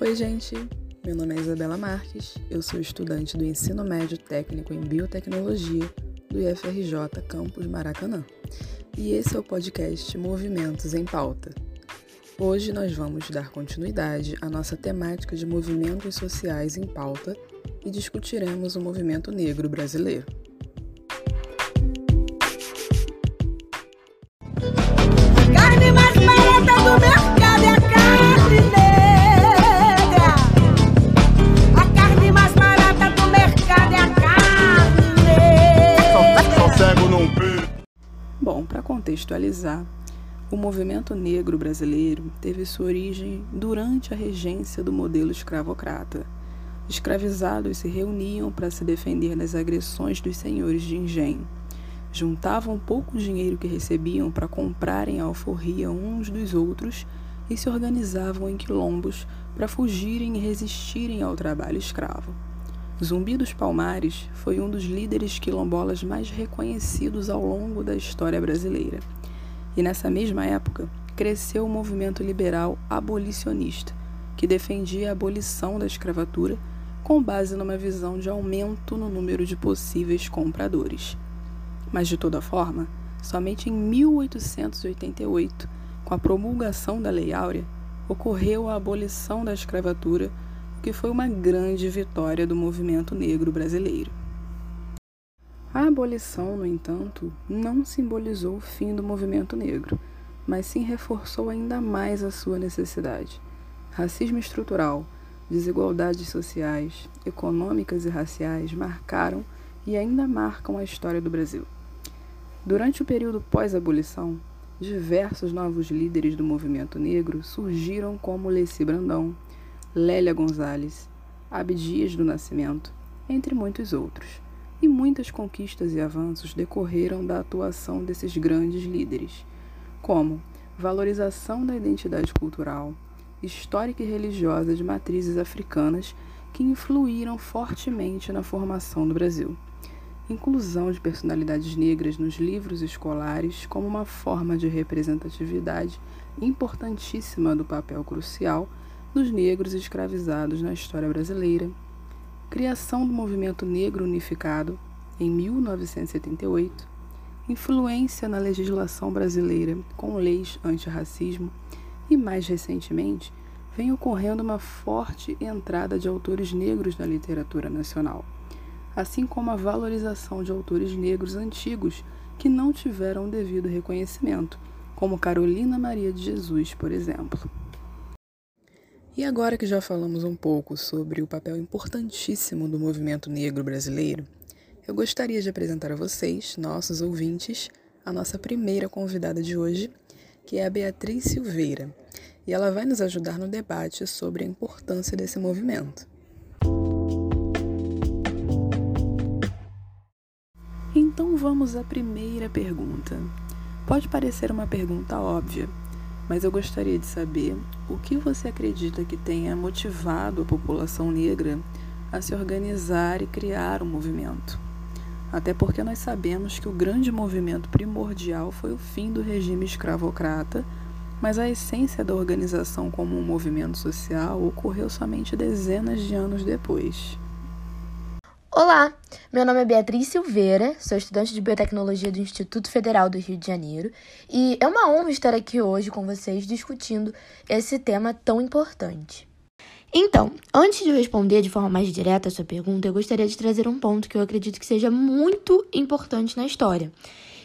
Oi, gente. Meu nome é Isabela Marques. Eu sou estudante do Ensino Médio Técnico em Biotecnologia do IFRJ Campus Maracanã. E esse é o podcast Movimentos em Pauta. Hoje nós vamos dar continuidade à nossa temática de movimentos sociais em pauta e discutiremos o movimento negro brasileiro. Bom, para contextualizar, o movimento negro brasileiro teve sua origem durante a regência do modelo escravocrata. Escravizados se reuniam para se defender das agressões dos senhores de engenho. Juntavam pouco dinheiro que recebiam para comprarem a alforria uns dos outros e se organizavam em quilombos para fugirem e resistirem ao trabalho escravo. Zumbi dos Palmares foi um dos líderes quilombolas mais reconhecidos ao longo da história brasileira. E nessa mesma época, cresceu o movimento liberal abolicionista, que defendia a abolição da escravatura com base numa visão de aumento no número de possíveis compradores. Mas, de toda forma, somente em 1888, com a promulgação da Lei Áurea, ocorreu a abolição da escravatura, que foi uma grande vitória do movimento negro brasileiro. A abolição, no entanto, não simbolizou o fim do movimento negro, mas sim reforçou ainda mais a sua necessidade. Racismo estrutural, desigualdades sociais, econômicas e raciais marcaram e ainda marcam a história do Brasil. Durante o período pós-abolição, diversos novos líderes do movimento negro surgiram como Leci Brandão, Lélia Gonzalez, Abdias do Nascimento, entre muitos outros. E muitas conquistas e avanços decorreram da atuação desses grandes líderes, como valorização da identidade cultural, histórica e religiosa de matrizes africanas que influíram fortemente na formação do Brasil. Inclusão de personalidades negras nos livros escolares como uma forma de representatividade importantíssima do papel crucial dos negros escravizados na história brasileira. Criação do movimento negro unificado em 1978. Influência na legislação brasileira com leis antirracismo e, mais recentemente, vem ocorrendo uma forte entrada de autores negros na literatura nacional, assim como a valorização de autores negros antigos que não tiveram o devido reconhecimento, como Carolina Maria de Jesus, por exemplo. E agora que já falamos um pouco sobre o papel importantíssimo do movimento negro brasileiro, eu gostaria de apresentar a vocês, nossos ouvintes, a nossa primeira convidada de hoje, que é a Beatriz Silveira, e ela vai nos ajudar no debate sobre a importância desse movimento. Então vamos à primeira pergunta. Pode parecer uma pergunta óbvia, mas eu gostaria de saber o que você acredita que tenha motivado a população negra a se organizar e criar um movimento. Até porque nós sabemos que o grande movimento primordial foi o fim do regime escravocrata, mas a essência da organização como um movimento social ocorreu somente dezenas de anos depois. Olá, meu nome é Beatriz Silveira, sou estudante de Biotecnologia do Instituto Federal do Rio de Janeiro e é uma honra estar aqui hoje com vocês discutindo esse tema tão importante. Então, antes de responder de forma mais direta a sua pergunta, eu gostaria de trazer um ponto que eu acredito que seja muito importante na história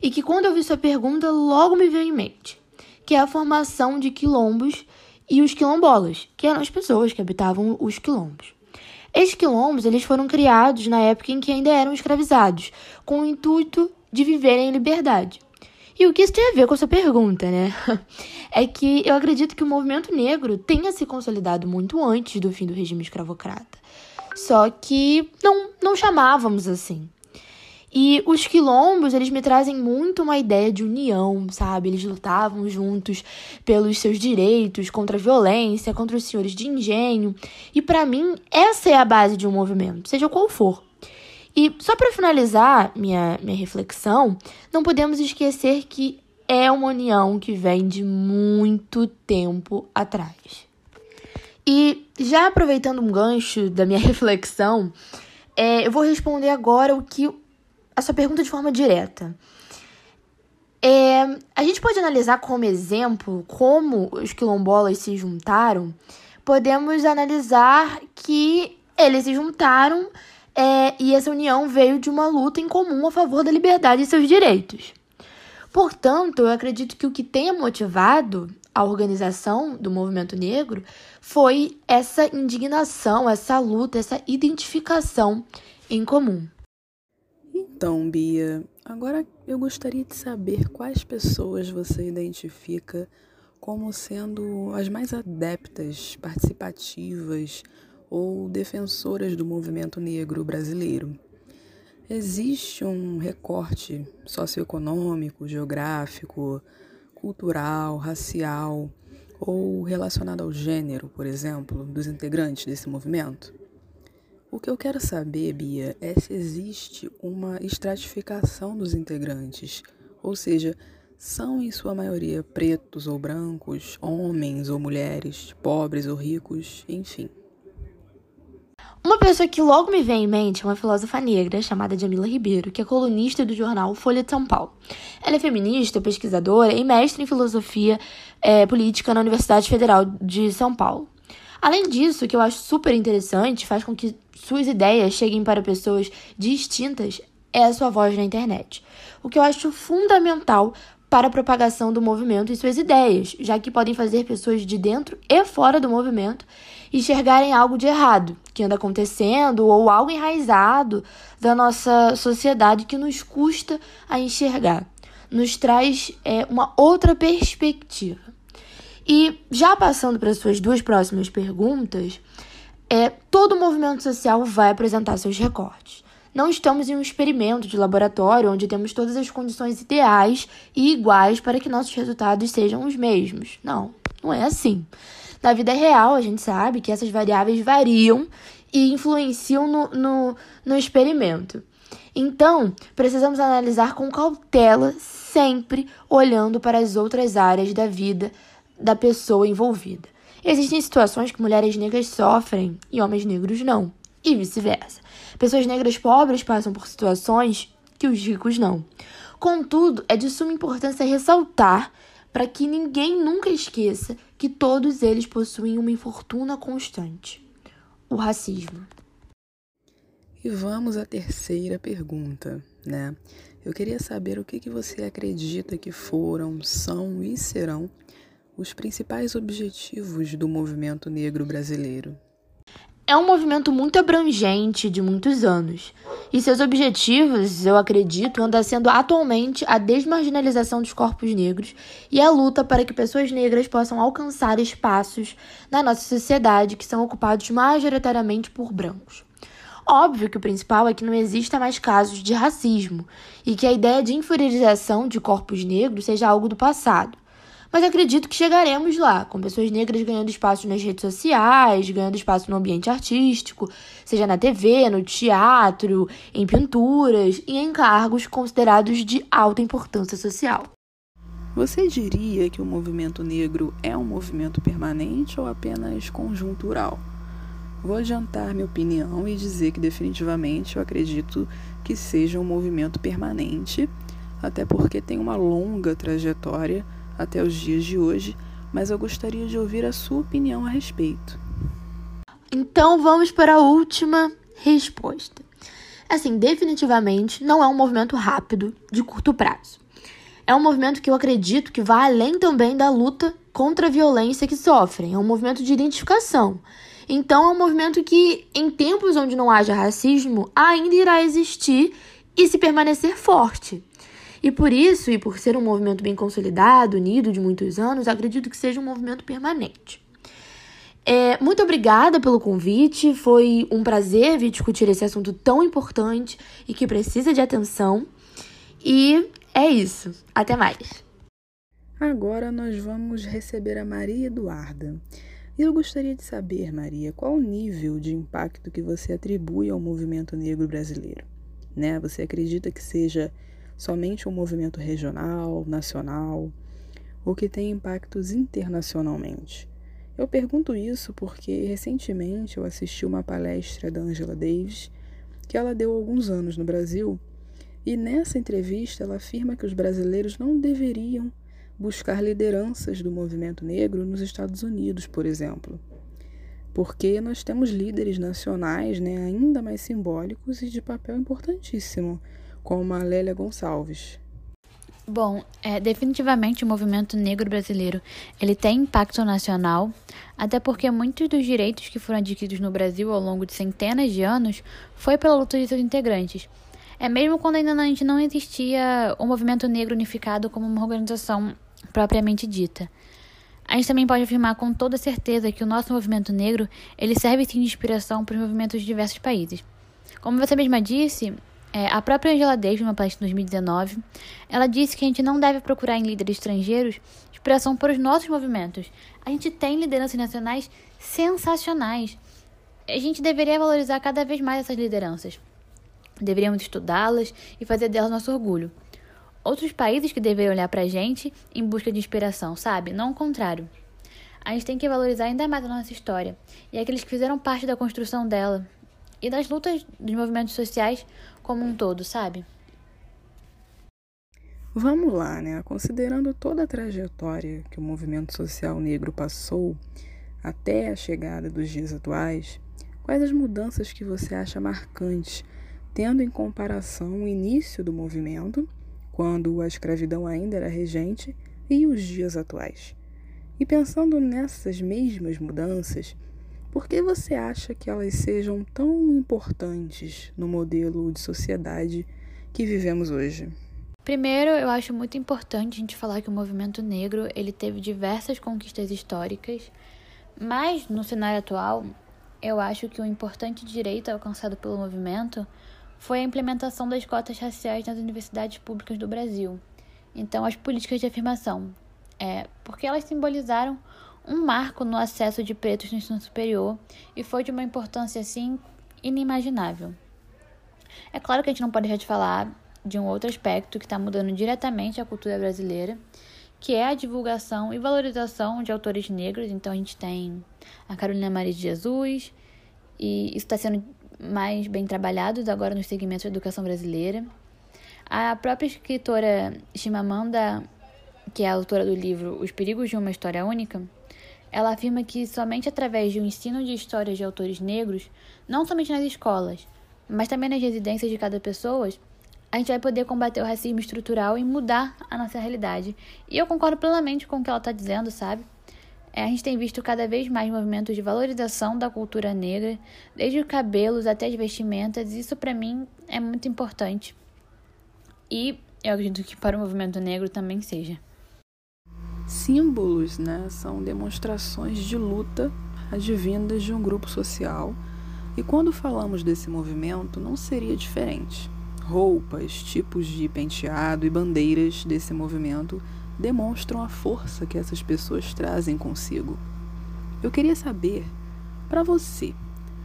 e que quando eu vi sua pergunta logo me veio em mente, que é a formação de quilombos e os quilombolas, que eram as pessoas que habitavam os quilombos. Estes quilombos eles foram criados na época em que ainda eram escravizados, com o intuito de viverem em liberdade. E o que isso tem a ver com essa pergunta, né? É que eu acredito que o movimento negro tenha se consolidado muito antes do fim do regime escravocrata. Só que não, não chamávamos assim. E os quilombos, eles me trazem muito uma ideia de união, sabe? Eles lutavam juntos pelos seus direitos, contra a violência, contra os senhores de engenho. E para mim, essa é a base de um movimento, seja qual for. E só para finalizar minha, minha reflexão, não podemos esquecer que é uma união que vem de muito tempo atrás. E já aproveitando um gancho da minha reflexão, é, eu vou responder agora o que a sua pergunta de forma direta. É, a gente pode analisar como exemplo como os quilombolas se juntaram. Podemos analisar que eles se juntaram é, e essa união veio de uma luta em comum a favor da liberdade e seus direitos. Portanto, eu acredito que o que tenha motivado a organização do movimento negro foi essa indignação, essa luta, essa identificação em comum. Então, Bia, agora eu gostaria de saber quais pessoas você identifica como sendo as mais adeptas, participativas ou defensoras do movimento negro brasileiro. Existe um recorte socioeconômico, geográfico, cultural, racial ou relacionado ao gênero, por exemplo, dos integrantes desse movimento? O que eu quero saber, Bia, é se existe uma estratificação dos integrantes, ou seja, são em sua maioria pretos ou brancos, homens ou mulheres, pobres ou ricos, enfim. Uma pessoa que logo me vem em mente é uma filósofa negra chamada Jamila Ribeiro, que é colunista do jornal Folha de São Paulo. Ela é feminista, pesquisadora e mestre em filosofia é, política na Universidade Federal de São Paulo. Além disso, o que eu acho super interessante, faz com que suas ideias cheguem para pessoas distintas, é a sua voz na internet. O que eu acho fundamental para a propagação do movimento e suas ideias, já que podem fazer pessoas de dentro e fora do movimento enxergarem algo de errado que anda acontecendo ou algo enraizado da nossa sociedade que nos custa a enxergar, nos traz é, uma outra perspectiva. E já passando para as suas duas próximas perguntas, é, todo movimento social vai apresentar seus recortes. Não estamos em um experimento de laboratório onde temos todas as condições ideais e iguais para que nossos resultados sejam os mesmos. Não, não é assim. Na vida real, a gente sabe que essas variáveis variam e influenciam no, no, no experimento. Então, precisamos analisar com cautela, sempre olhando para as outras áreas da vida da pessoa envolvida. Existem situações que mulheres negras sofrem e homens negros não, e vice-versa. Pessoas negras pobres passam por situações que os ricos não. Contudo, é de suma importância ressaltar para que ninguém nunca esqueça que todos eles possuem uma infortuna constante: o racismo. E vamos à terceira pergunta, né? Eu queria saber o que, que você acredita que foram, são e serão os principais objetivos do movimento negro brasileiro é um movimento muito abrangente de muitos anos. E seus objetivos, eu acredito, andam sendo atualmente a desmarginalização dos corpos negros e a luta para que pessoas negras possam alcançar espaços na nossa sociedade que são ocupados majoritariamente por brancos. Óbvio que o principal é que não exista mais casos de racismo e que a ideia de inferiorização de corpos negros seja algo do passado. Mas acredito que chegaremos lá, com pessoas negras ganhando espaço nas redes sociais, ganhando espaço no ambiente artístico, seja na TV, no teatro, em pinturas e em cargos considerados de alta importância social. Você diria que o movimento negro é um movimento permanente ou apenas conjuntural? Vou adiantar minha opinião e dizer que definitivamente eu acredito que seja um movimento permanente, até porque tem uma longa trajetória até os dias de hoje, mas eu gostaria de ouvir a sua opinião a respeito. Então vamos para a última resposta. Assim, definitivamente não é um movimento rápido, de curto prazo. É um movimento que eu acredito que vai além também da luta contra a violência que sofrem. É um movimento de identificação. Então, é um movimento que, em tempos onde não haja racismo, ainda irá existir e se permanecer forte. E por isso, e por ser um movimento bem consolidado, unido de muitos anos, acredito que seja um movimento permanente. É, muito obrigada pelo convite, foi um prazer vir discutir esse assunto tão importante e que precisa de atenção. E é isso. Até mais. Agora nós vamos receber a Maria Eduarda. E eu gostaria de saber, Maria, qual o nível de impacto que você atribui ao movimento negro brasileiro? Né? Você acredita que seja somente um movimento regional, nacional, ou que tem impactos internacionalmente? Eu pergunto isso porque recentemente eu assisti uma palestra da Angela Davis que ela deu alguns anos no Brasil e nessa entrevista ela afirma que os brasileiros não deveriam buscar lideranças do movimento negro nos Estados Unidos, por exemplo, porque nós temos líderes nacionais né, ainda mais simbólicos e de papel importantíssimo, como a Lélia Gonçalves. Bom, é, definitivamente o movimento negro brasileiro ele tem impacto nacional, até porque muitos dos direitos que foram adquiridos no Brasil ao longo de centenas de anos foi pela luta de seus integrantes. É mesmo quando ainda a gente não existia o movimento negro unificado como uma organização propriamente dita. A gente também pode afirmar com toda certeza que o nosso movimento negro ele serve sim de inspiração para os movimentos de diversos países. Como você mesma disse, é, a própria Angela Davis, numa palestra em 2019, ela disse que a gente não deve procurar em líderes estrangeiros inspiração para os nossos movimentos. A gente tem lideranças nacionais sensacionais. A gente deveria valorizar cada vez mais essas lideranças. Deveríamos estudá-las e fazer delas nosso orgulho. Outros países que deveriam olhar para a gente em busca de inspiração, sabe? Não o contrário. A gente tem que valorizar ainda mais a nossa história e aqueles que fizeram parte da construção dela e das lutas dos movimentos sociais como um todo, sabe? Vamos lá, né? Considerando toda a trajetória que o movimento social negro passou até a chegada dos dias atuais, quais as mudanças que você acha marcantes, tendo em comparação o início do movimento, quando a escravidão ainda era regente, e os dias atuais? E pensando nessas mesmas mudanças, por que você acha que elas sejam tão importantes no modelo de sociedade que vivemos hoje? Primeiro, eu acho muito importante a gente falar que o movimento negro ele teve diversas conquistas históricas, mas no cenário atual, eu acho que o importante direito alcançado pelo movimento foi a implementação das cotas raciais nas universidades públicas do Brasil. Então, as políticas de afirmação, é, porque elas simbolizaram um marco no acesso de pretos no ensino superior e foi de uma importância assim inimaginável. É claro que a gente não pode deixar de falar de um outro aspecto que está mudando diretamente a cultura brasileira, que é a divulgação e valorização de autores negros. Então a gente tem a Carolina Maria de Jesus, e isso está sendo mais bem trabalhado agora nos segmentos da educação brasileira. A própria escritora Chimamanda, que é a autora do livro Os Perigos de uma História Única, ela afirma que somente através de um ensino de histórias de autores negros, não somente nas escolas, mas também nas residências de cada pessoa, a gente vai poder combater o racismo estrutural e mudar a nossa realidade. E eu concordo plenamente com o que ela está dizendo, sabe? É, a gente tem visto cada vez mais movimentos de valorização da cultura negra, desde os cabelos até as vestimentas. Isso para mim é muito importante. E eu acredito que para o movimento negro também seja. Símbolos né, são demonstrações de luta advindas de um grupo social, e quando falamos desse movimento, não seria diferente. Roupas, tipos de penteado e bandeiras desse movimento demonstram a força que essas pessoas trazem consigo. Eu queria saber, para você,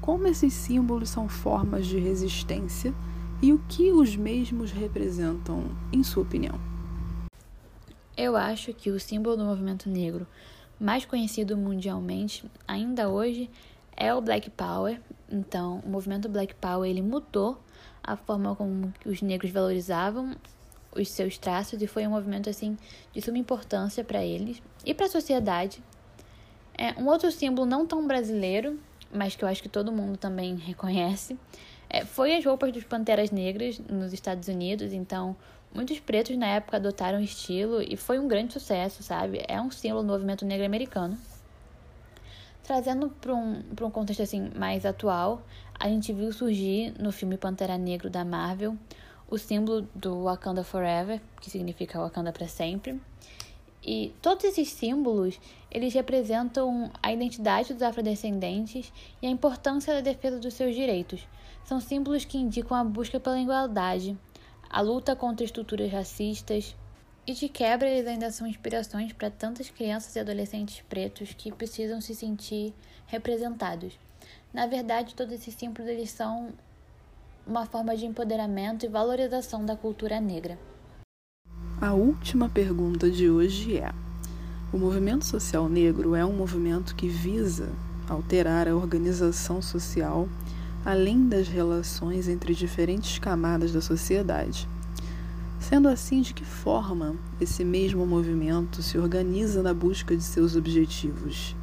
como esses símbolos são formas de resistência e o que os mesmos representam, em sua opinião. Eu acho que o símbolo do movimento negro mais conhecido mundialmente ainda hoje é o Black Power. Então, o movimento Black Power ele mudou a forma como os negros valorizavam os seus traços e foi um movimento assim de suma importância para eles e para a sociedade. É, um outro símbolo não tão brasileiro, mas que eu acho que todo mundo também reconhece, é, foi as roupas dos Panteras Negras nos Estados Unidos. Então, Muitos pretos na época adotaram o estilo e foi um grande sucesso, sabe? É um símbolo do movimento negro americano. Trazendo para um, um contexto assim mais atual, a gente viu surgir no filme Pantera Negro da Marvel o símbolo do Wakanda Forever, que significa Wakanda para sempre. E todos esses símbolos, eles representam a identidade dos afrodescendentes e a importância da defesa dos seus direitos. São símbolos que indicam a busca pela igualdade, a luta contra estruturas racistas e de quebra eles ainda são inspirações para tantas crianças e adolescentes pretos que precisam se sentir representados. Na verdade, todos esses símbolos eles são uma forma de empoderamento e valorização da cultura negra. A última pergunta de hoje é: O movimento social negro é um movimento que visa alterar a organização social além das relações entre diferentes camadas da sociedade. Sendo assim, de que forma esse mesmo movimento se organiza na busca de seus objetivos?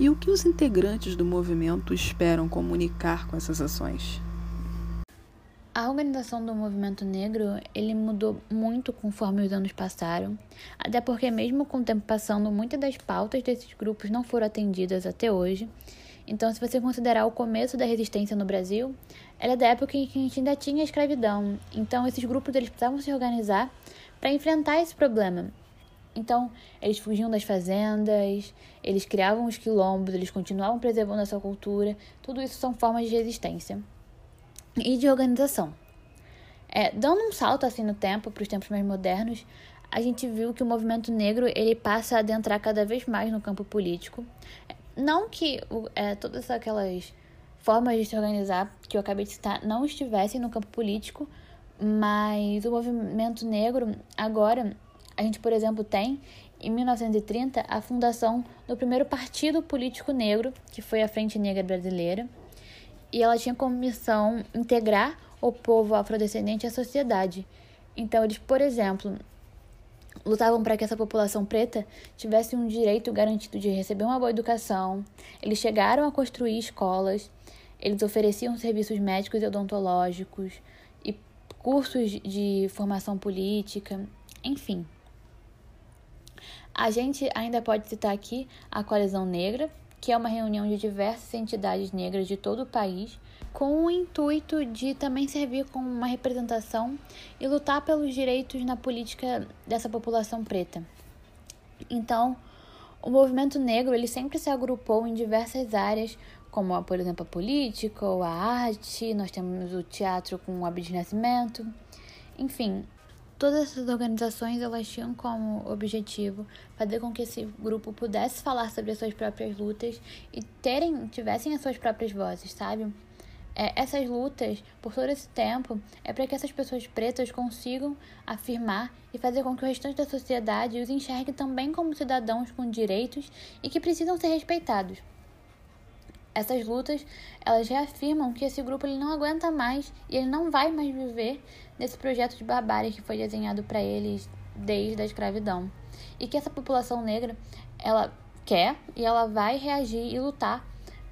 E o que os integrantes do movimento esperam comunicar com essas ações? A organização do movimento negro, ele mudou muito conforme os anos passaram, até porque mesmo com o tempo passando, muitas das pautas desses grupos não foram atendidas até hoje. Então, se você considerar o começo da resistência no Brasil, ela é da época em que a gente ainda tinha escravidão. Então, esses grupos eles precisavam se organizar para enfrentar esse problema. Então, eles fugiam das fazendas, eles criavam os quilombos, eles continuavam preservando a sua cultura. Tudo isso são formas de resistência e de organização. É, dando um salto assim no tempo, para os tempos mais modernos, a gente viu que o movimento negro ele passa a adentrar cada vez mais no campo político. Não que é, todas aquelas formas de se organizar que eu acabei de citar não estivessem no campo político, mas o movimento negro agora, a gente, por exemplo, tem em 1930 a fundação do primeiro partido político negro, que foi a Frente Negra Brasileira e ela tinha como missão integrar o povo afrodescendente à sociedade. Então, eles, por exemplo, lutavam para que essa população preta tivesse um direito garantido de receber uma boa educação. Eles chegaram a construir escolas, eles ofereciam serviços médicos e odontológicos e cursos de formação política, enfim. A gente ainda pode citar aqui a Coalizão Negra, que é uma reunião de diversas entidades negras de todo o país, com o intuito de também servir como uma representação e lutar pelos direitos na política dessa população preta. Então, o movimento negro ele sempre se agrupou em diversas áreas, como, por exemplo, a política ou a arte, nós temos o teatro com o Abdias Nascimento, enfim, Todas essas organizações elas tinham como objetivo fazer com que esse grupo pudesse falar sobre as suas próprias lutas e terem, tivessem as suas próprias vozes, sabe? É, essas lutas, por todo esse tempo, é para que essas pessoas pretas consigam afirmar e fazer com que o restante da sociedade os enxergue também como cidadãos com direitos e que precisam ser respeitados. Essas lutas, elas reafirmam que esse grupo ele não aguenta mais e ele não vai mais viver nesse projeto de barbárie que foi desenhado para eles desde a escravidão. E que essa população negra, ela quer e ela vai reagir e lutar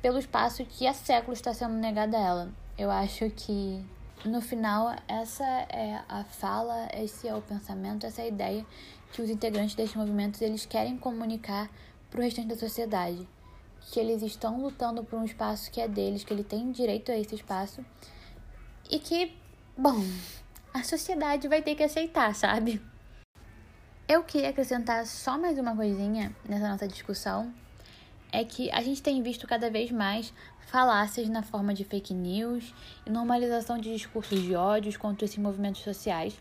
pelo espaço que há séculos está sendo negado a ela. Eu acho que no final essa é a fala, esse é o pensamento, essa é a ideia que os integrantes desses movimentos eles querem comunicar para o restante da sociedade que eles estão lutando por um espaço que é deles, que ele tem direito a esse espaço e que, bom, a sociedade vai ter que aceitar, sabe? Eu queria acrescentar só mais uma coisinha nessa nossa discussão, é que a gente tem visto cada vez mais falácias na forma de fake news e normalização de discursos de ódios contra esses movimentos sociais,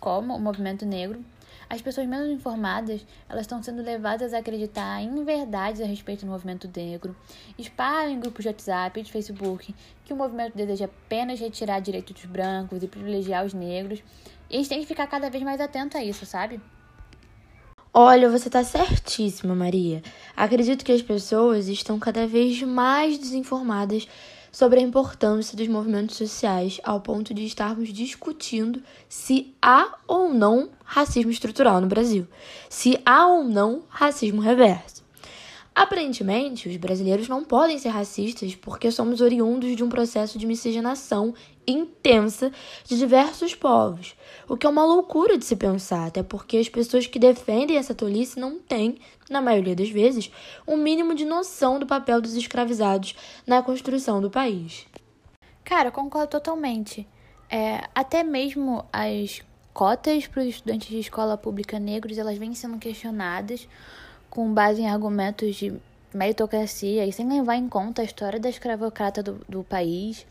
como o movimento negro, as pessoas menos informadas, elas estão sendo levadas a acreditar em verdades a respeito do movimento negro, espalham em grupos de WhatsApp e de Facebook que o movimento deseja apenas retirar direitos dos brancos e privilegiar os negros. E a gente tem que ficar cada vez mais atento a isso, sabe? Olha, você está certíssima, Maria. Acredito que as pessoas estão cada vez mais desinformadas sobre a importância dos movimentos sociais ao ponto de estarmos discutindo se há ou não racismo estrutural no Brasil, se há ou não racismo reverso. Aparentemente, os brasileiros não podem ser racistas porque somos oriundos de um processo de miscigenação intensa de diversos povos, o que é uma loucura de se pensar, até porque as pessoas que defendem essa tolice não têm, na maioria das vezes, um mínimo de noção do papel dos escravizados na construção do país. Cara, concordo totalmente. É, até mesmo as cotas para os estudantes de escola pública negros, elas vêm sendo questionadas com base em argumentos de meritocracia e sem levar em conta a história da escravocrata do, do país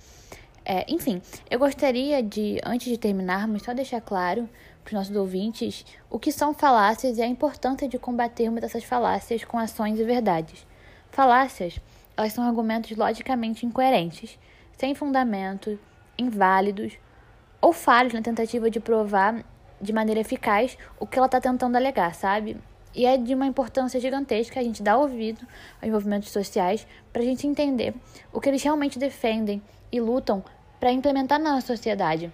é, enfim, eu gostaria de, antes de terminarmos, só deixar claro para os nossos ouvintes o que são falácias e a importância de combatermos essas falácias com ações e verdades. Falácias, elas são argumentos logicamente incoerentes, sem fundamento, inválidos ou falhos na tentativa de provar de maneira eficaz o que ela está tentando alegar, sabe? E é de uma importância gigantesca a gente dar ouvido aos movimentos sociais para a gente entender o que eles realmente defendem e lutam para implementar na sociedade.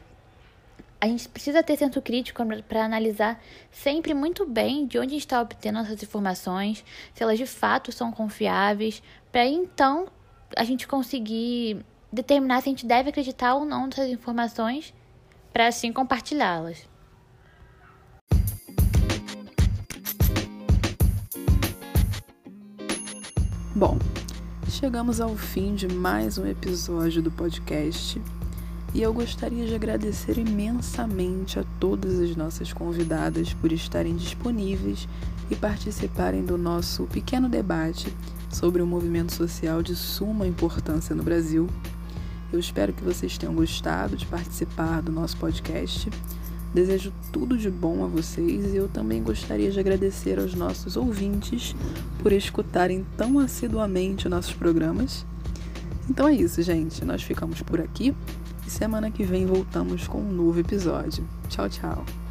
A gente precisa ter senso crítico para analisar sempre muito bem de onde está obtendo essas informações, se elas de fato são confiáveis, para então a gente conseguir determinar se a gente deve acreditar ou não nessas informações, para assim compartilhá-las. Bom, chegamos ao fim de mais um episódio do podcast e eu gostaria de agradecer imensamente a todas as nossas convidadas por estarem disponíveis e participarem do nosso pequeno debate sobre um movimento social de suma importância no Brasil. Eu espero que vocês tenham gostado de participar do nosso podcast. Desejo tudo de bom a vocês e eu também gostaria de agradecer aos nossos ouvintes por escutarem tão assiduamente nossos programas. Então é isso, gente. Nós ficamos por aqui. E semana que vem voltamos com um novo episódio. Tchau, tchau.